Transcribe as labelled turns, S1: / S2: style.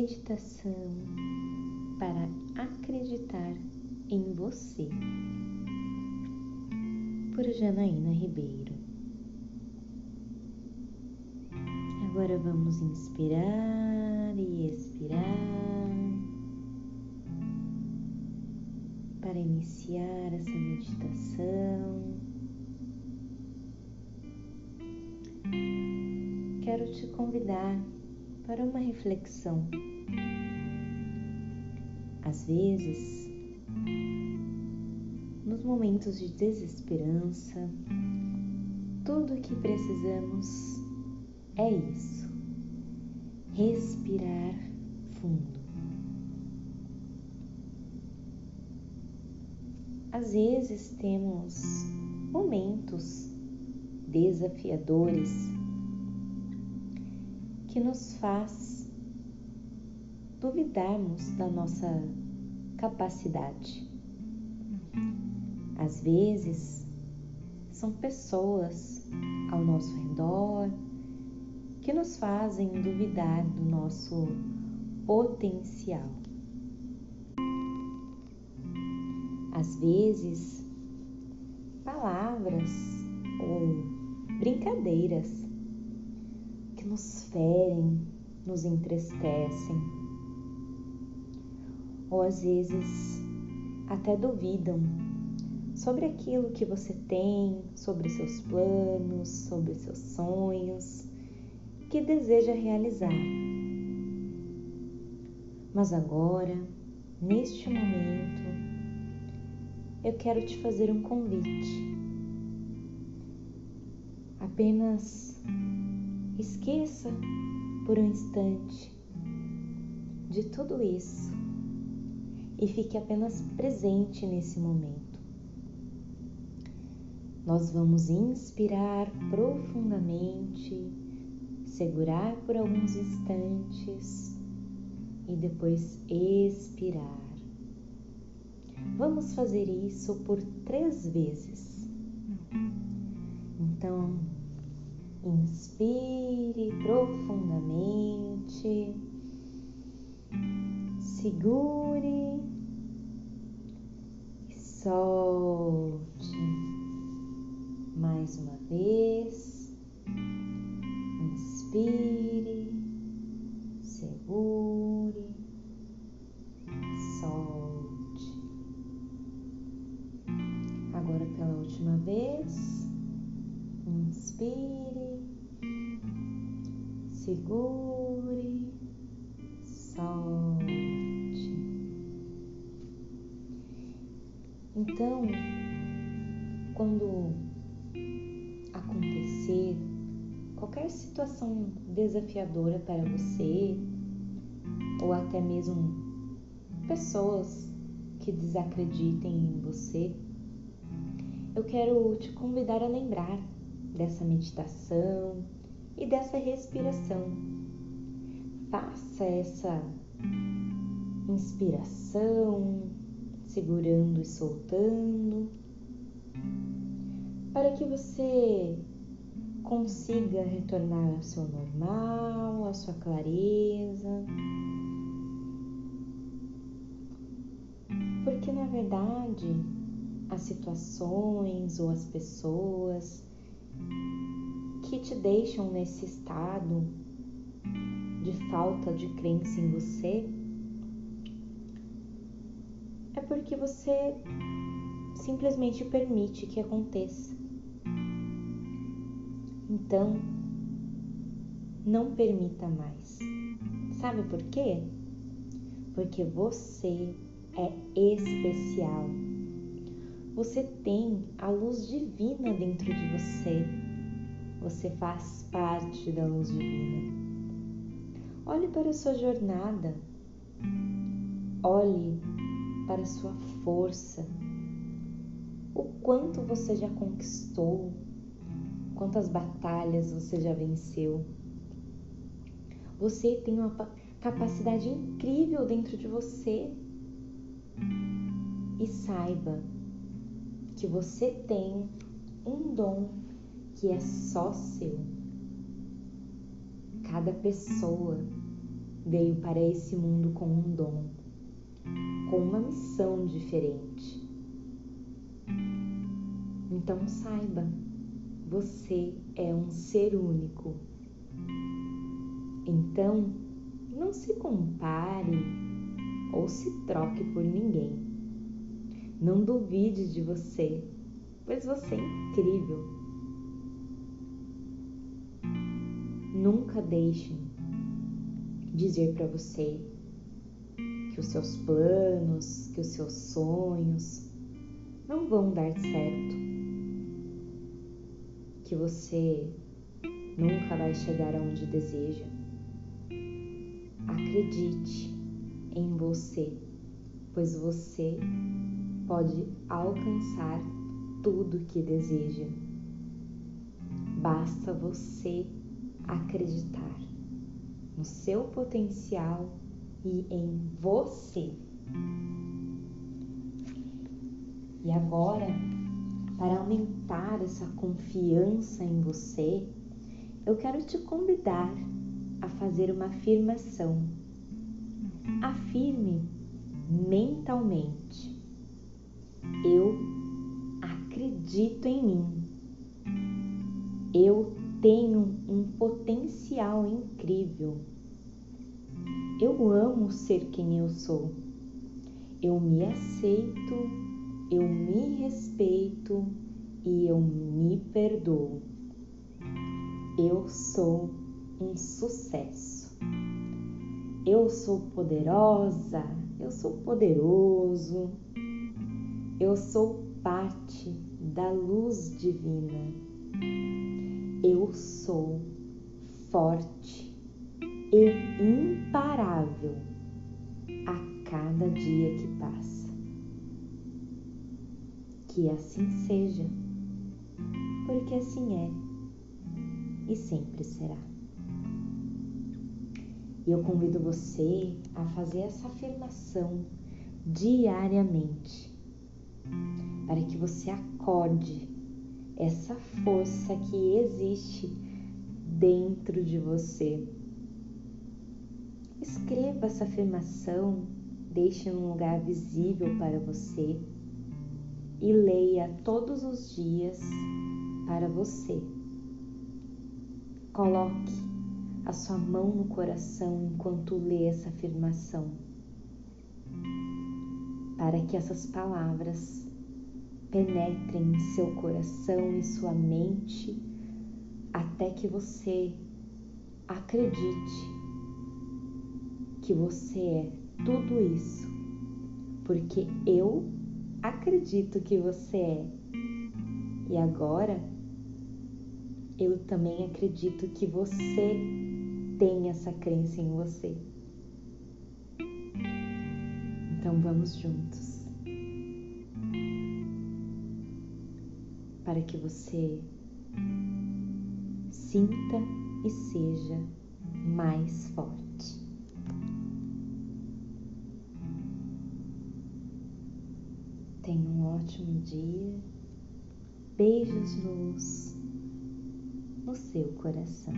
S1: meditação para acreditar em você, por Janaína Ribeiro. Agora vamos inspirar e expirar para iniciar essa meditação. Quero te convidar para uma reflexão. Às vezes, nos momentos de desesperança, tudo o que precisamos é isso: respirar fundo. Às vezes temos momentos desafiadores que nos faz duvidarmos da nossa capacidade. Às vezes são pessoas ao nosso redor que nos fazem duvidar do nosso potencial. Às vezes, palavras ou brincadeiras nos ferem, nos entristecem, ou às vezes até duvidam sobre aquilo que você tem, sobre seus planos, sobre seus sonhos que deseja realizar. Mas agora, neste momento, eu quero te fazer um convite. Apenas Esqueça por um instante de tudo isso e fique apenas presente nesse momento. Nós vamos inspirar profundamente, segurar por alguns instantes e depois expirar. Vamos fazer isso por três vezes. Então, Inspire profundamente, segure e solte. Mais uma vez, inspire, segure, solte. Então, quando acontecer qualquer situação desafiadora para você, ou até mesmo pessoas que desacreditem em você, eu quero te convidar a lembrar dessa meditação, e dessa respiração. Faça essa inspiração, segurando e soltando, para que você consiga retornar ao seu normal, à sua clareza. Porque na verdade, as situações ou as pessoas que te deixam nesse estado de falta de crença em você é porque você simplesmente permite que aconteça. Então, não permita mais. Sabe por quê? Porque você é especial. Você tem a luz divina dentro de você. Você faz parte da luz divina. Olhe para a sua jornada. Olhe para a sua força. O quanto você já conquistou, quantas batalhas você já venceu. Você tem uma capacidade incrível dentro de você. E saiba que você tem um dom que é só seu. Cada pessoa veio para esse mundo com um dom, com uma missão diferente. Então saiba, você é um ser único. Então, não se compare ou se troque por ninguém. Não duvide de você, pois você é incrível. Nunca deixem dizer para você que os seus planos, que os seus sonhos não vão dar certo, que você nunca vai chegar aonde deseja. Acredite em você, pois você pode alcançar tudo que deseja. Basta você acreditar no seu potencial e em você. E agora, para aumentar essa confiança em você, eu quero te convidar a fazer uma afirmação. Afirme mentalmente: Eu acredito em mim. Eu tenho potencial incrível. Eu amo ser quem eu sou. Eu me aceito, eu me respeito e eu me perdoo. Eu sou um sucesso. Eu sou poderosa, eu sou poderoso. Eu sou parte da luz divina. Eu sou forte e imparável a cada dia que passa. Que assim seja, porque assim é e sempre será. E eu convido você a fazer essa afirmação diariamente, para que você acorde essa força que existe dentro de você. Escreva essa afirmação, deixe num lugar visível para você e leia todos os dias para você. Coloque a sua mão no coração enquanto lê essa afirmação, para que essas palavras penetrem em seu coração e sua mente até que você acredite que você é tudo isso, porque eu acredito que você é. E agora eu também acredito que você tem essa crença em você. Então vamos juntos. Para que você sinta e seja mais forte. Tenha um ótimo dia. Beijos luz no seu coração.